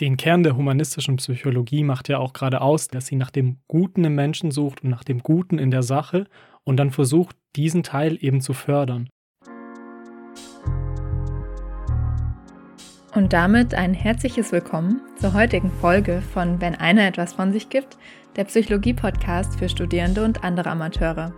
Den Kern der humanistischen Psychologie macht ja auch gerade aus, dass sie nach dem Guten im Menschen sucht und nach dem Guten in der Sache und dann versucht, diesen Teil eben zu fördern. Und damit ein herzliches Willkommen zur heutigen Folge von Wenn einer etwas von sich gibt, der Psychologie-Podcast für Studierende und andere Amateure.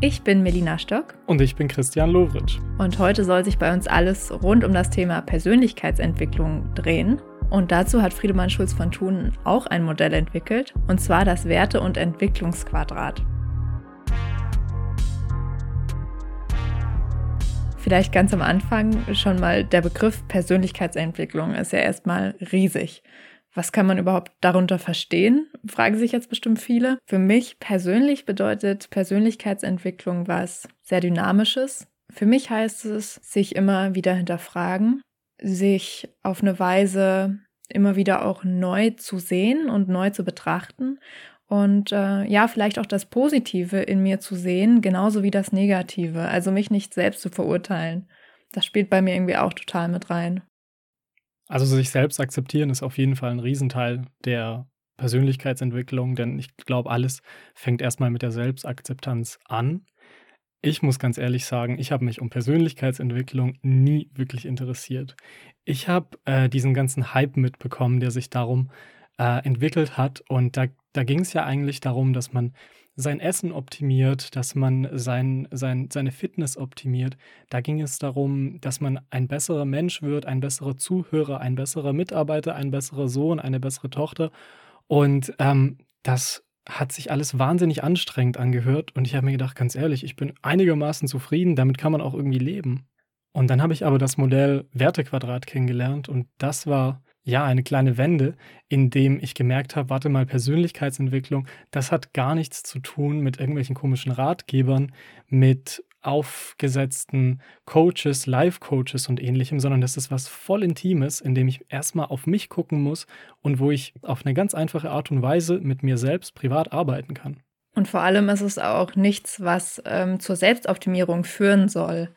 Ich bin Melina Stock. Und ich bin Christian Lovritsch. Und heute soll sich bei uns alles rund um das Thema Persönlichkeitsentwicklung drehen. Und dazu hat Friedemann Schulz von Thun auch ein Modell entwickelt, und zwar das Werte- und Entwicklungsquadrat. Vielleicht ganz am Anfang schon mal der Begriff Persönlichkeitsentwicklung ist ja erstmal riesig. Was kann man überhaupt darunter verstehen? Fragen sich jetzt bestimmt viele. Für mich persönlich bedeutet Persönlichkeitsentwicklung was sehr Dynamisches. Für mich heißt es, sich immer wieder hinterfragen, sich auf eine Weise immer wieder auch neu zu sehen und neu zu betrachten und äh, ja, vielleicht auch das Positive in mir zu sehen, genauso wie das Negative, also mich nicht selbst zu verurteilen. Das spielt bei mir irgendwie auch total mit rein. Also sich selbst akzeptieren ist auf jeden Fall ein Riesenteil der Persönlichkeitsentwicklung, denn ich glaube, alles fängt erstmal mit der Selbstakzeptanz an. Ich muss ganz ehrlich sagen, ich habe mich um Persönlichkeitsentwicklung nie wirklich interessiert. Ich habe äh, diesen ganzen Hype mitbekommen, der sich darum äh, entwickelt hat. Und da, da ging es ja eigentlich darum, dass man sein Essen optimiert, dass man sein, sein, seine Fitness optimiert. Da ging es darum, dass man ein besserer Mensch wird, ein besserer Zuhörer, ein besserer Mitarbeiter, ein besserer Sohn, eine bessere Tochter. Und ähm, das hat sich alles wahnsinnig anstrengend angehört und ich habe mir gedacht, ganz ehrlich, ich bin einigermaßen zufrieden, damit kann man auch irgendwie leben. Und dann habe ich aber das Modell Wertequadrat kennengelernt und das war ja eine kleine Wende, in dem ich gemerkt habe, warte mal, Persönlichkeitsentwicklung, das hat gar nichts zu tun mit irgendwelchen komischen Ratgebern, mit aufgesetzten Coaches, Life-Coaches und ähnlichem, sondern das ist was voll Intimes, in dem ich erstmal auf mich gucken muss und wo ich auf eine ganz einfache Art und Weise mit mir selbst privat arbeiten kann. Und vor allem ist es auch nichts, was ähm, zur Selbstoptimierung führen soll.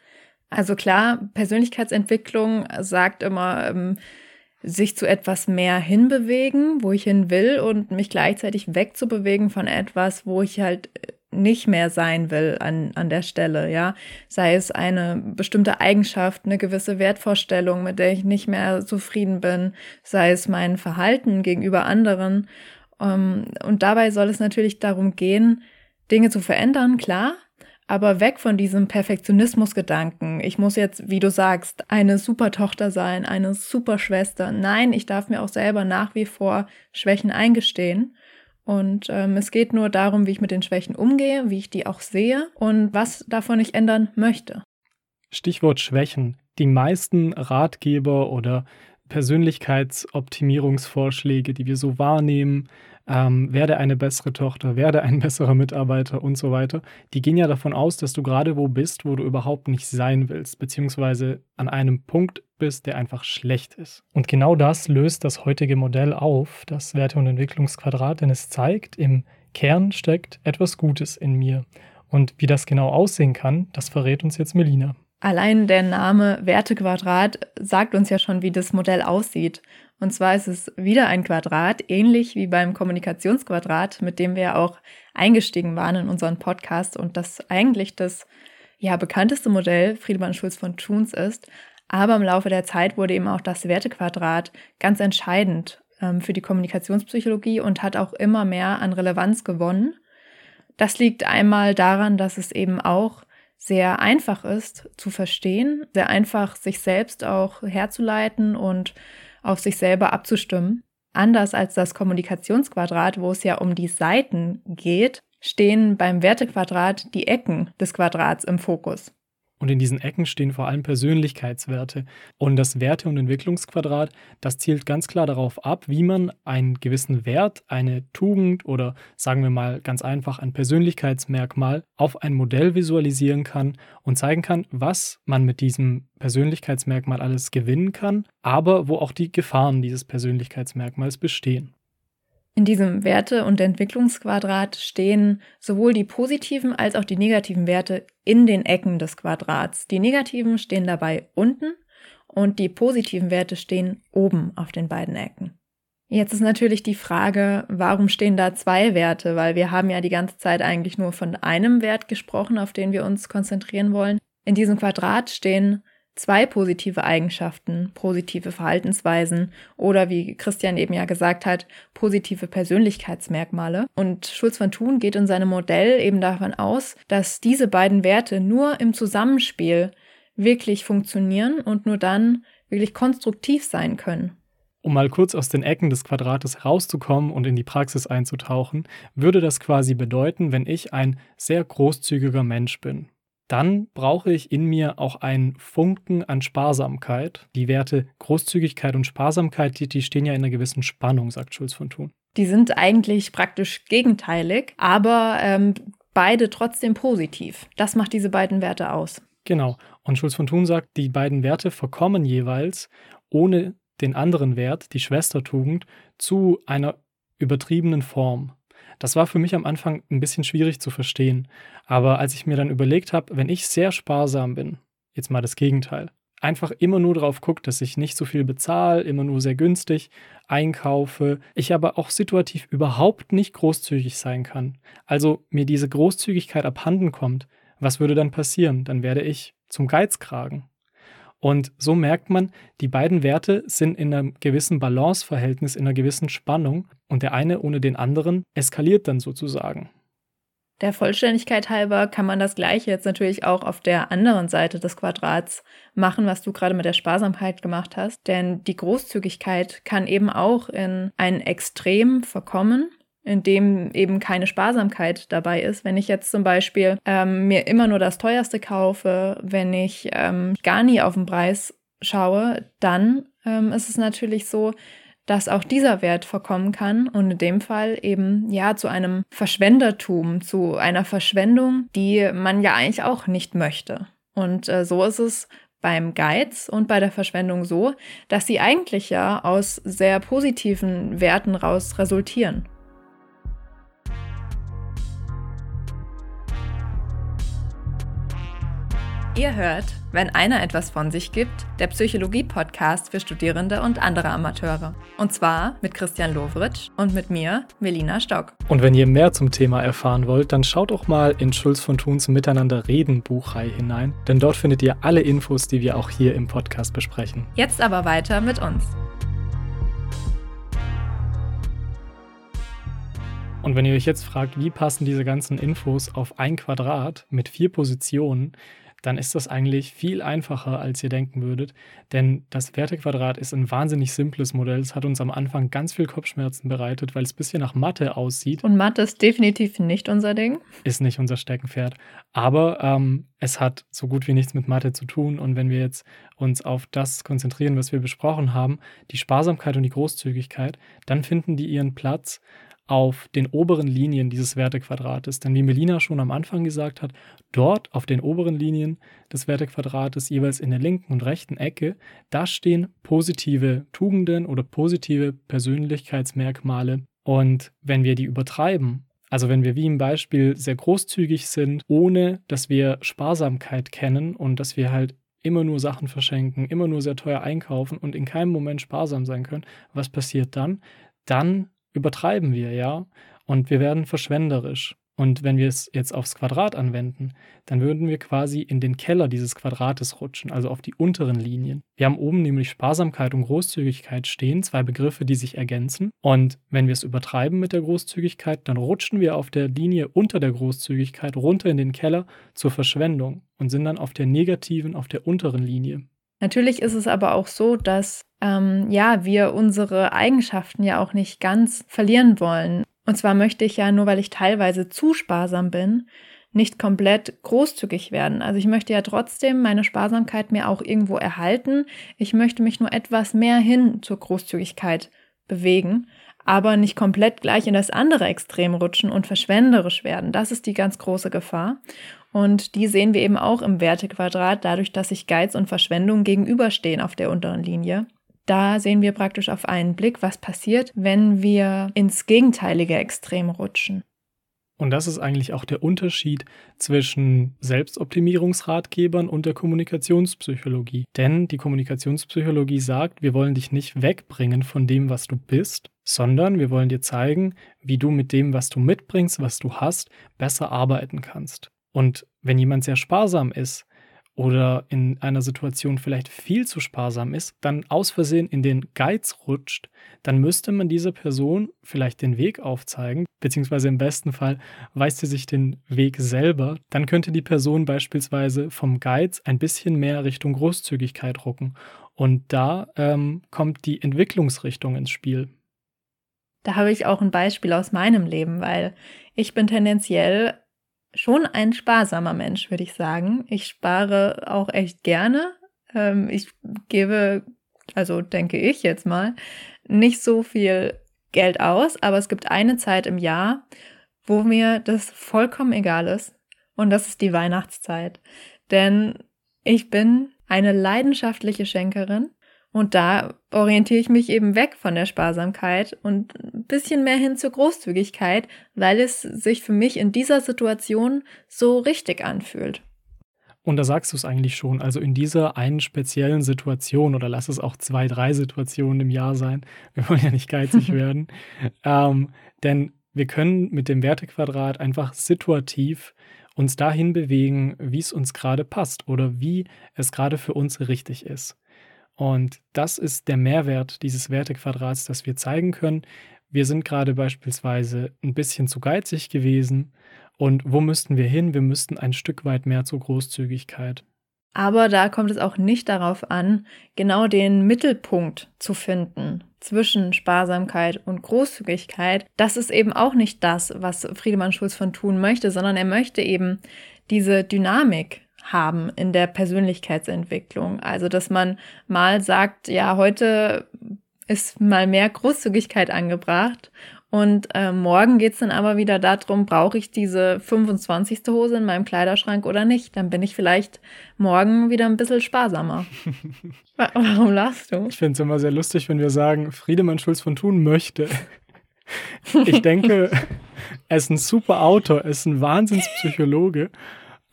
Also klar, Persönlichkeitsentwicklung sagt immer, ähm, sich zu etwas mehr hinbewegen, wo ich hin will und mich gleichzeitig wegzubewegen von etwas, wo ich halt nicht mehr sein will an, an der Stelle, ja. Sei es eine bestimmte Eigenschaft, eine gewisse Wertvorstellung, mit der ich nicht mehr zufrieden bin, sei es mein Verhalten gegenüber anderen. Ähm, und dabei soll es natürlich darum gehen, Dinge zu verändern, klar, aber weg von diesem Perfektionismusgedanken. Ich muss jetzt, wie du sagst, eine super Tochter sein, eine super Schwester. Nein, ich darf mir auch selber nach wie vor Schwächen eingestehen und ähm, es geht nur darum, wie ich mit den Schwächen umgehe, wie ich die auch sehe und was davon ich ändern möchte. Stichwort Schwächen. Die meisten Ratgeber oder Persönlichkeitsoptimierungsvorschläge, die wir so wahrnehmen, ähm, werde eine bessere Tochter, werde ein besserer Mitarbeiter und so weiter, die gehen ja davon aus, dass du gerade wo bist, wo du überhaupt nicht sein willst, beziehungsweise an einem Punkt bist, der einfach schlecht ist. Und genau das löst das heutige Modell auf, das Werte- und Entwicklungsquadrat, denn es zeigt, im Kern steckt etwas Gutes in mir. Und wie das genau aussehen kann, das verrät uns jetzt Melina. Allein der Name Wertequadrat sagt uns ja schon, wie das Modell aussieht. Und zwar ist es wieder ein Quadrat, ähnlich wie beim Kommunikationsquadrat, mit dem wir auch eingestiegen waren in unseren Podcast und das eigentlich das ja, bekannteste Modell Friedemann Schulz von Thuns ist. Aber im Laufe der Zeit wurde eben auch das Wertequadrat ganz entscheidend ähm, für die Kommunikationspsychologie und hat auch immer mehr an Relevanz gewonnen. Das liegt einmal daran, dass es eben auch sehr einfach ist zu verstehen, sehr einfach sich selbst auch herzuleiten und auf sich selber abzustimmen. Anders als das Kommunikationsquadrat, wo es ja um die Seiten geht, stehen beim Wertequadrat die Ecken des Quadrats im Fokus. Und in diesen Ecken stehen vor allem Persönlichkeitswerte. Und das Werte- und Entwicklungsquadrat, das zielt ganz klar darauf ab, wie man einen gewissen Wert, eine Tugend oder sagen wir mal ganz einfach ein Persönlichkeitsmerkmal auf ein Modell visualisieren kann und zeigen kann, was man mit diesem Persönlichkeitsmerkmal alles gewinnen kann, aber wo auch die Gefahren dieses Persönlichkeitsmerkmals bestehen. In diesem Werte- und Entwicklungsquadrat stehen sowohl die positiven als auch die negativen Werte in den Ecken des Quadrats. Die negativen stehen dabei unten und die positiven Werte stehen oben auf den beiden Ecken. Jetzt ist natürlich die Frage, warum stehen da zwei Werte? Weil wir haben ja die ganze Zeit eigentlich nur von einem Wert gesprochen, auf den wir uns konzentrieren wollen. In diesem Quadrat stehen zwei positive Eigenschaften, positive Verhaltensweisen oder wie Christian eben ja gesagt hat, positive Persönlichkeitsmerkmale. Und Schulz von Thun geht in seinem Modell eben davon aus, dass diese beiden Werte nur im Zusammenspiel wirklich funktionieren und nur dann wirklich konstruktiv sein können. Um mal kurz aus den Ecken des Quadrates herauszukommen und in die Praxis einzutauchen, würde das quasi bedeuten, wenn ich ein sehr großzügiger Mensch bin. Dann brauche ich in mir auch einen Funken an Sparsamkeit. Die Werte Großzügigkeit und Sparsamkeit, die, die stehen ja in einer gewissen Spannung, sagt Schulz von Thun. Die sind eigentlich praktisch gegenteilig, aber ähm, beide trotzdem positiv. Das macht diese beiden Werte aus. Genau. Und Schulz von Thun sagt, die beiden Werte verkommen jeweils ohne den anderen Wert, die Schwestertugend, zu einer übertriebenen Form. Das war für mich am Anfang ein bisschen schwierig zu verstehen. Aber als ich mir dann überlegt habe, wenn ich sehr sparsam bin, jetzt mal das Gegenteil, einfach immer nur darauf gucke, dass ich nicht so viel bezahle, immer nur sehr günstig einkaufe, ich aber auch situativ überhaupt nicht großzügig sein kann. Also mir diese Großzügigkeit abhanden kommt, was würde dann passieren? Dann werde ich zum Geizkragen. Und so merkt man, die beiden Werte sind in einem gewissen Balanceverhältnis, in einer gewissen Spannung und der eine ohne den anderen eskaliert dann sozusagen. Der Vollständigkeit halber kann man das gleiche jetzt natürlich auch auf der anderen Seite des Quadrats machen, was du gerade mit der Sparsamkeit gemacht hast. Denn die Großzügigkeit kann eben auch in ein Extrem verkommen in dem eben keine Sparsamkeit dabei ist. Wenn ich jetzt zum Beispiel ähm, mir immer nur das teuerste kaufe, wenn ich ähm, gar nie auf den Preis schaue, dann ähm, ist es natürlich so, dass auch dieser Wert verkommen kann und in dem Fall eben ja zu einem Verschwendertum, zu einer Verschwendung, die man ja eigentlich auch nicht möchte. Und äh, so ist es beim Geiz und bei der Verschwendung so, dass sie eigentlich ja aus sehr positiven Werten raus resultieren. Ihr hört, wenn einer etwas von sich gibt, der Psychologie-Podcast für Studierende und andere Amateure. Und zwar mit Christian Lovritsch und mit mir, Melina Stock. Und wenn ihr mehr zum Thema erfahren wollt, dann schaut auch mal in Schulz von Thuns Miteinander reden Buchreihe hinein, denn dort findet ihr alle Infos, die wir auch hier im Podcast besprechen. Jetzt aber weiter mit uns. Und wenn ihr euch jetzt fragt, wie passen diese ganzen Infos auf ein Quadrat mit vier Positionen, dann ist das eigentlich viel einfacher, als ihr denken würdet. Denn das Wertequadrat ist ein wahnsinnig simples Modell. Es hat uns am Anfang ganz viel Kopfschmerzen bereitet, weil es ein bisschen nach Mathe aussieht. Und Mathe ist definitiv nicht unser Ding. Ist nicht unser Steckenpferd. Aber ähm, es hat so gut wie nichts mit Mathe zu tun. Und wenn wir jetzt uns auf das konzentrieren, was wir besprochen haben, die Sparsamkeit und die Großzügigkeit, dann finden die ihren Platz auf den oberen Linien dieses Wertequadrates. Denn wie Melina schon am Anfang gesagt hat, dort auf den oberen Linien des Wertequadrates, jeweils in der linken und rechten Ecke, da stehen positive Tugenden oder positive Persönlichkeitsmerkmale. Und wenn wir die übertreiben, also wenn wir wie im Beispiel sehr großzügig sind, ohne dass wir Sparsamkeit kennen und dass wir halt immer nur Sachen verschenken, immer nur sehr teuer einkaufen und in keinem Moment sparsam sein können, was passiert dann? Dann übertreiben wir, ja, und wir werden verschwenderisch. Und wenn wir es jetzt aufs Quadrat anwenden, dann würden wir quasi in den Keller dieses Quadrates rutschen, also auf die unteren Linien. Wir haben oben nämlich Sparsamkeit und Großzügigkeit stehen, zwei Begriffe, die sich ergänzen. Und wenn wir es übertreiben mit der Großzügigkeit, dann rutschen wir auf der Linie unter der Großzügigkeit runter in den Keller zur Verschwendung und sind dann auf der negativen, auf der unteren Linie. Natürlich ist es aber auch so, dass ähm, ja wir unsere Eigenschaften ja auch nicht ganz verlieren wollen. Und zwar möchte ich ja nur, weil ich teilweise zu sparsam bin, nicht komplett großzügig werden. Also ich möchte ja trotzdem meine Sparsamkeit mir auch irgendwo erhalten. Ich möchte mich nur etwas mehr hin zur Großzügigkeit bewegen, aber nicht komplett gleich in das andere Extrem rutschen und verschwenderisch werden. Das ist die ganz große Gefahr. Und die sehen wir eben auch im Wertequadrat, dadurch, dass sich Geiz und Verschwendung gegenüberstehen auf der unteren Linie. Da sehen wir praktisch auf einen Blick, was passiert, wenn wir ins gegenteilige Extrem rutschen. Und das ist eigentlich auch der Unterschied zwischen Selbstoptimierungsratgebern und der Kommunikationspsychologie. Denn die Kommunikationspsychologie sagt, wir wollen dich nicht wegbringen von dem, was du bist, sondern wir wollen dir zeigen, wie du mit dem, was du mitbringst, was du hast, besser arbeiten kannst. Und wenn jemand sehr sparsam ist, oder in einer Situation vielleicht viel zu sparsam ist, dann aus Versehen in den Geiz rutscht, dann müsste man dieser Person vielleicht den Weg aufzeigen, beziehungsweise im besten Fall weist sie sich den Weg selber. Dann könnte die Person beispielsweise vom Geiz ein bisschen mehr Richtung Großzügigkeit rucken. Und da ähm, kommt die Entwicklungsrichtung ins Spiel. Da habe ich auch ein Beispiel aus meinem Leben, weil ich bin tendenziell schon ein sparsamer Mensch, würde ich sagen. Ich spare auch echt gerne. Ähm, ich gebe, also denke ich jetzt mal, nicht so viel Geld aus, aber es gibt eine Zeit im Jahr, wo mir das vollkommen egal ist. Und das ist die Weihnachtszeit. Denn ich bin eine leidenschaftliche Schenkerin und da orientiere ich mich eben weg von der Sparsamkeit und ein bisschen mehr hin zur Großzügigkeit, weil es sich für mich in dieser Situation so richtig anfühlt. Und da sagst du es eigentlich schon. Also in dieser einen speziellen Situation oder lass es auch zwei, drei Situationen im Jahr sein. Wir wollen ja nicht geizig werden. Ähm, denn wir können mit dem Wertequadrat einfach situativ uns dahin bewegen, wie es uns gerade passt oder wie es gerade für uns richtig ist. Und das ist der Mehrwert dieses Wertequadrats, dass wir zeigen können, wir sind gerade beispielsweise ein bisschen zu geizig gewesen und wo müssten wir hin? Wir müssten ein Stück weit mehr zur Großzügigkeit. Aber da kommt es auch nicht darauf an, genau den Mittelpunkt zu finden zwischen Sparsamkeit und Großzügigkeit. Das ist eben auch nicht das, was Friedemann Schulz von tun möchte, sondern er möchte eben diese Dynamik haben in der Persönlichkeitsentwicklung. Also, dass man mal sagt, ja, heute ist mal mehr Großzügigkeit angebracht und äh, morgen geht's dann aber wieder darum, brauche ich diese 25. Hose in meinem Kleiderschrank oder nicht? Dann bin ich vielleicht morgen wieder ein bisschen sparsamer. Warum lachst du? Ich finde es immer sehr lustig, wenn wir sagen, Friedemann Schulz von Thun möchte. Ich denke, er ist ein super Autor, er ist ein Wahnsinnspsychologe.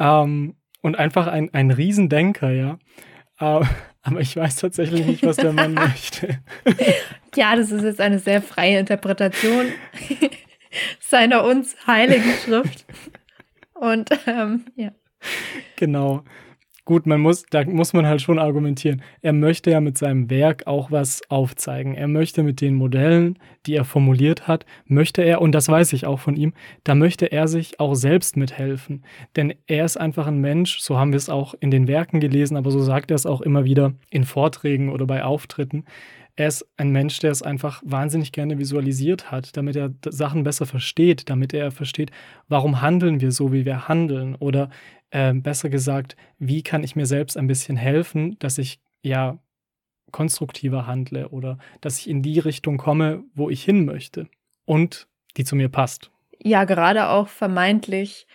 Ähm, und einfach ein, ein Riesendenker, ja. Aber, aber ich weiß tatsächlich nicht, was der Mann möchte. Ja, das ist jetzt eine sehr freie Interpretation seiner uns heiligen Schrift. Und ähm, ja. Genau. Gut, man muss, da muss man halt schon argumentieren. Er möchte ja mit seinem Werk auch was aufzeigen. Er möchte mit den Modellen, die er formuliert hat, möchte er, und das weiß ich auch von ihm, da möchte er sich auch selbst mithelfen. Denn er ist einfach ein Mensch, so haben wir es auch in den Werken gelesen, aber so sagt er es auch immer wieder in Vorträgen oder bei Auftritten. Er ist ein Mensch, der es einfach wahnsinnig gerne visualisiert hat, damit er Sachen besser versteht, damit er versteht, warum handeln wir so, wie wir handeln oder äh, besser gesagt, wie kann ich mir selbst ein bisschen helfen, dass ich ja konstruktiver handle oder dass ich in die Richtung komme, wo ich hin möchte und die zu mir passt. Ja, gerade auch vermeintlich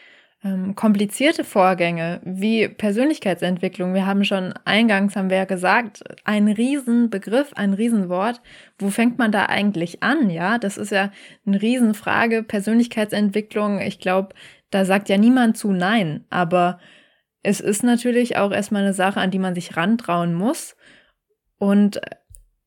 ähm, komplizierte Vorgänge wie Persönlichkeitsentwicklung. Wir haben schon eingangs, haben wir ja gesagt, ein Riesenbegriff, ein Riesenwort. Wo fängt man da eigentlich an? Ja, das ist ja eine Riesenfrage. Persönlichkeitsentwicklung, ich glaube, da sagt ja niemand zu Nein, aber es ist natürlich auch erstmal eine Sache, an die man sich rantrauen muss. Und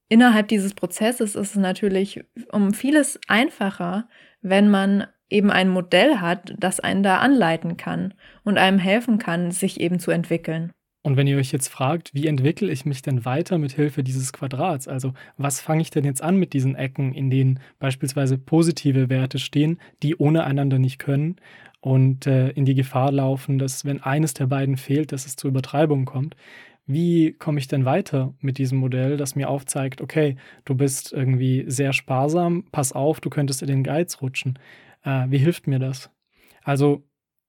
innerhalb dieses Prozesses ist es natürlich um vieles einfacher, wenn man eben ein Modell hat, das einen da anleiten kann und einem helfen kann, sich eben zu entwickeln. Und wenn ihr euch jetzt fragt, wie entwickle ich mich denn weiter mit Hilfe dieses Quadrats? Also was fange ich denn jetzt an mit diesen Ecken, in denen beispielsweise positive Werte stehen, die ohne einander nicht können und äh, in die Gefahr laufen, dass wenn eines der beiden fehlt, dass es zu Übertreibungen kommt? Wie komme ich denn weiter mit diesem Modell, das mir aufzeigt, okay, du bist irgendwie sehr sparsam, pass auf, du könntest in den Geiz rutschen. Äh, wie hilft mir das? Also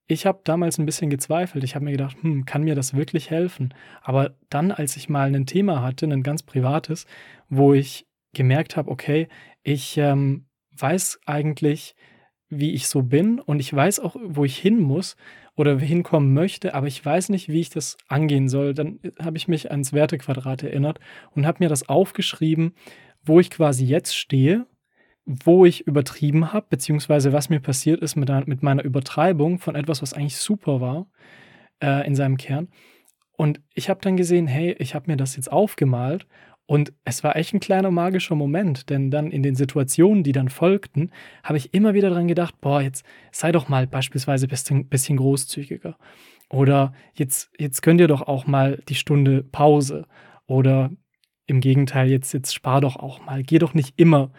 ich habe damals ein bisschen gezweifelt. Ich habe mir gedacht, hm, kann mir das wirklich helfen? Aber dann, als ich mal ein Thema hatte, ein ganz privates, wo ich gemerkt habe, okay, ich ähm, weiß eigentlich, wie ich so bin und ich weiß auch, wo ich hin muss oder hinkommen möchte, aber ich weiß nicht, wie ich das angehen soll. Dann habe ich mich ans Wertequadrat erinnert und habe mir das aufgeschrieben, wo ich quasi jetzt stehe wo ich übertrieben habe, beziehungsweise was mir passiert ist mit, mit, meiner Übertreibung von etwas, was eigentlich super war äh, in seinem Kern. Und ich habe dann gesehen, hey, ich habe mir das jetzt aufgemalt Und es war echt ein kleiner magischer Moment, denn dann in den Situationen, die dann folgten, habe ich immer wieder daran gedacht, boah, jetzt sei doch mal beispielsweise ein bisschen, bisschen großzügiger. Oder jetzt, jetzt könnt ihr doch auch mal die Stunde Pause. Oder im Gegenteil, jetzt, jetzt spar doch auch mal. Geh doch nicht immer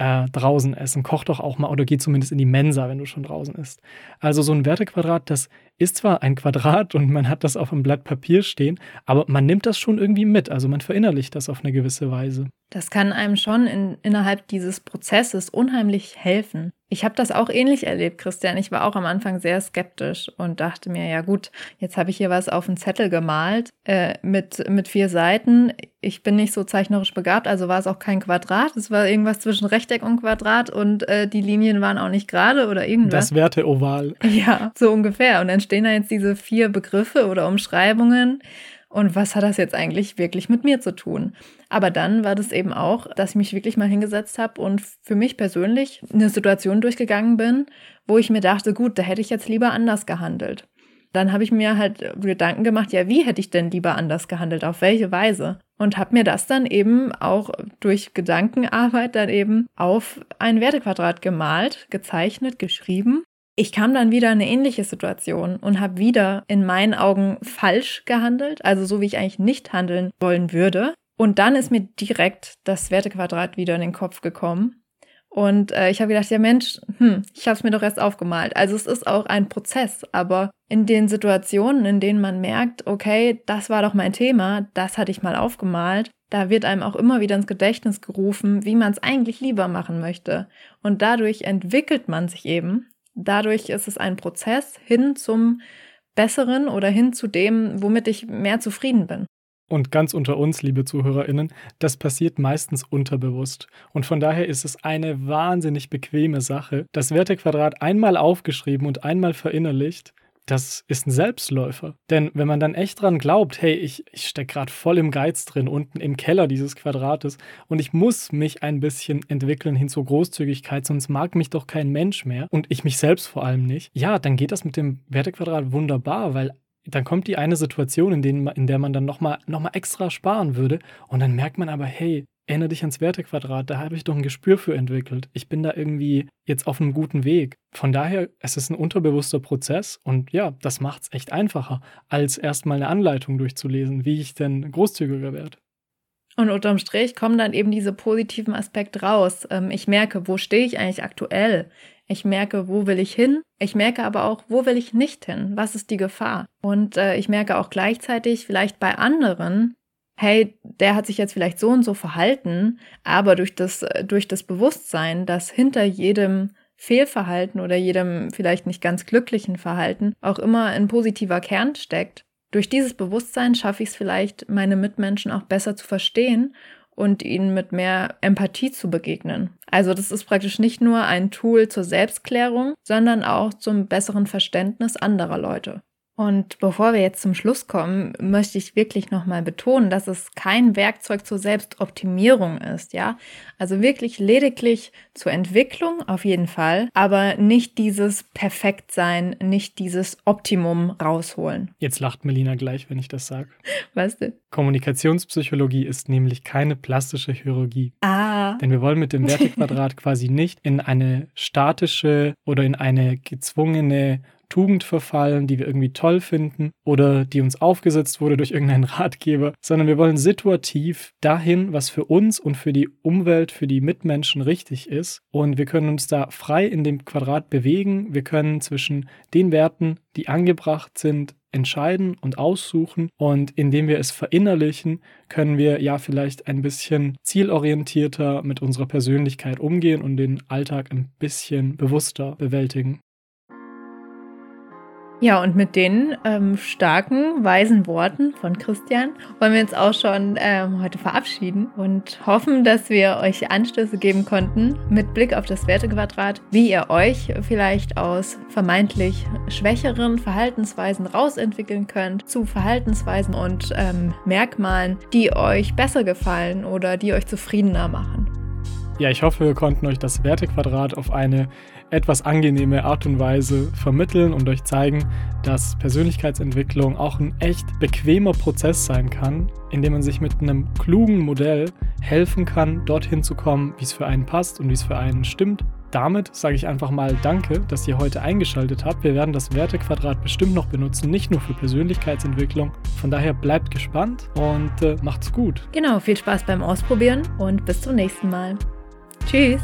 äh, draußen essen. Koch doch auch mal oder geh zumindest in die Mensa, wenn du schon draußen isst. Also so ein Wertequadrat, das ist zwar ein Quadrat und man hat das auf einem Blatt Papier stehen, aber man nimmt das schon irgendwie mit. Also man verinnerlicht das auf eine gewisse Weise. Das kann einem schon in, innerhalb dieses Prozesses unheimlich helfen. Ich habe das auch ähnlich erlebt, Christian. Ich war auch am Anfang sehr skeptisch und dachte mir, ja gut, jetzt habe ich hier was auf einen Zettel gemalt äh, mit, mit vier Seiten. Ich bin nicht so zeichnerisch begabt, also war es auch kein Quadrat. Es war irgendwas zwischen Rechteck und Quadrat und äh, die Linien waren auch nicht gerade oder irgendwas. Das Werteoval. Ja, so ungefähr. Und dann stehen da jetzt diese vier Begriffe oder Umschreibungen. Und was hat das jetzt eigentlich wirklich mit mir zu tun? Aber dann war das eben auch, dass ich mich wirklich mal hingesetzt habe und für mich persönlich eine Situation durchgegangen bin, wo ich mir dachte, gut, da hätte ich jetzt lieber anders gehandelt. Dann habe ich mir halt Gedanken gemacht, ja, wie hätte ich denn lieber anders gehandelt, auf welche Weise? Und habe mir das dann eben auch durch Gedankenarbeit dann eben auf ein Wertequadrat gemalt, gezeichnet, geschrieben ich kam dann wieder in eine ähnliche Situation und habe wieder in meinen Augen falsch gehandelt, also so wie ich eigentlich nicht handeln wollen würde. Und dann ist mir direkt das Wertequadrat wieder in den Kopf gekommen. Und äh, ich habe gedacht, ja Mensch, hm, ich habe es mir doch erst aufgemalt. Also es ist auch ein Prozess, aber in den Situationen, in denen man merkt, okay, das war doch mein Thema, das hatte ich mal aufgemalt, da wird einem auch immer wieder ins Gedächtnis gerufen, wie man es eigentlich lieber machen möchte. Und dadurch entwickelt man sich eben Dadurch ist es ein Prozess hin zum Besseren oder hin zu dem, womit ich mehr zufrieden bin. Und ganz unter uns, liebe Zuhörerinnen, das passiert meistens unterbewusst. Und von daher ist es eine wahnsinnig bequeme Sache, das Wertequadrat einmal aufgeschrieben und einmal verinnerlicht das ist ein Selbstläufer. Denn wenn man dann echt dran glaubt, hey, ich, ich stecke gerade voll im Geiz drin, unten im Keller dieses Quadrates und ich muss mich ein bisschen entwickeln hin zur Großzügigkeit, sonst mag mich doch kein Mensch mehr und ich mich selbst vor allem nicht, ja, dann geht das mit dem Wertequadrat wunderbar, weil dann kommt die eine Situation, in, denen, in der man dann nochmal noch mal extra sparen würde und dann merkt man aber, hey, erinnere dich ans Wertequadrat, da habe ich doch ein Gespür für entwickelt. Ich bin da irgendwie jetzt auf einem guten Weg. Von daher, es ist ein unterbewusster Prozess und ja, das macht es echt einfacher, als erstmal eine Anleitung durchzulesen, wie ich denn großzügiger werde. Und unterm Strich kommen dann eben diese positiven Aspekte raus. Ähm, ich merke, wo stehe ich eigentlich aktuell? Ich merke, wo will ich hin? Ich merke aber auch, wo will ich nicht hin? Was ist die Gefahr? Und äh, ich merke auch gleichzeitig vielleicht bei anderen, hey, der hat sich jetzt vielleicht so und so verhalten, aber durch das, durch das Bewusstsein, dass hinter jedem Fehlverhalten oder jedem vielleicht nicht ganz glücklichen Verhalten auch immer ein positiver Kern steckt. Durch dieses Bewusstsein schaffe ich es vielleicht, meine Mitmenschen auch besser zu verstehen und ihnen mit mehr Empathie zu begegnen. Also das ist praktisch nicht nur ein Tool zur Selbstklärung, sondern auch zum besseren Verständnis anderer Leute. Und bevor wir jetzt zum Schluss kommen, möchte ich wirklich nochmal betonen, dass es kein Werkzeug zur Selbstoptimierung ist, ja. Also wirklich lediglich zur Entwicklung auf jeden Fall, aber nicht dieses Perfektsein, nicht dieses Optimum rausholen. Jetzt lacht Melina gleich, wenn ich das sage. Was denn? Kommunikationspsychologie ist nämlich keine plastische Chirurgie. Ah. Denn wir wollen mit dem Wertequadrat quasi nicht in eine statische oder in eine gezwungene Tugend verfallen, die wir irgendwie toll finden oder die uns aufgesetzt wurde durch irgendeinen Ratgeber, sondern wir wollen situativ dahin, was für uns und für die Umwelt, für die Mitmenschen richtig ist. Und wir können uns da frei in dem Quadrat bewegen. Wir können zwischen den Werten, die angebracht sind, entscheiden und aussuchen. Und indem wir es verinnerlichen, können wir ja vielleicht ein bisschen zielorientierter mit unserer Persönlichkeit umgehen und den Alltag ein bisschen bewusster bewältigen. Ja, und mit den ähm, starken, weisen Worten von Christian wollen wir uns auch schon ähm, heute verabschieden und hoffen, dass wir euch Anstöße geben konnten mit Blick auf das Wertequadrat, wie ihr euch vielleicht aus vermeintlich schwächeren Verhaltensweisen rausentwickeln könnt zu Verhaltensweisen und ähm, Merkmalen, die euch besser gefallen oder die euch zufriedener machen. Ja, ich hoffe, wir konnten euch das Wertequadrat auf eine etwas angenehme Art und Weise vermitteln und euch zeigen, dass Persönlichkeitsentwicklung auch ein echt bequemer Prozess sein kann, in dem man sich mit einem klugen Modell helfen kann, dorthin zu kommen, wie es für einen passt und wie es für einen stimmt. Damit sage ich einfach mal Danke, dass ihr heute eingeschaltet habt. Wir werden das Wertequadrat bestimmt noch benutzen, nicht nur für Persönlichkeitsentwicklung. Von daher bleibt gespannt und äh, macht's gut. Genau, viel Spaß beim Ausprobieren und bis zum nächsten Mal. Tschüss.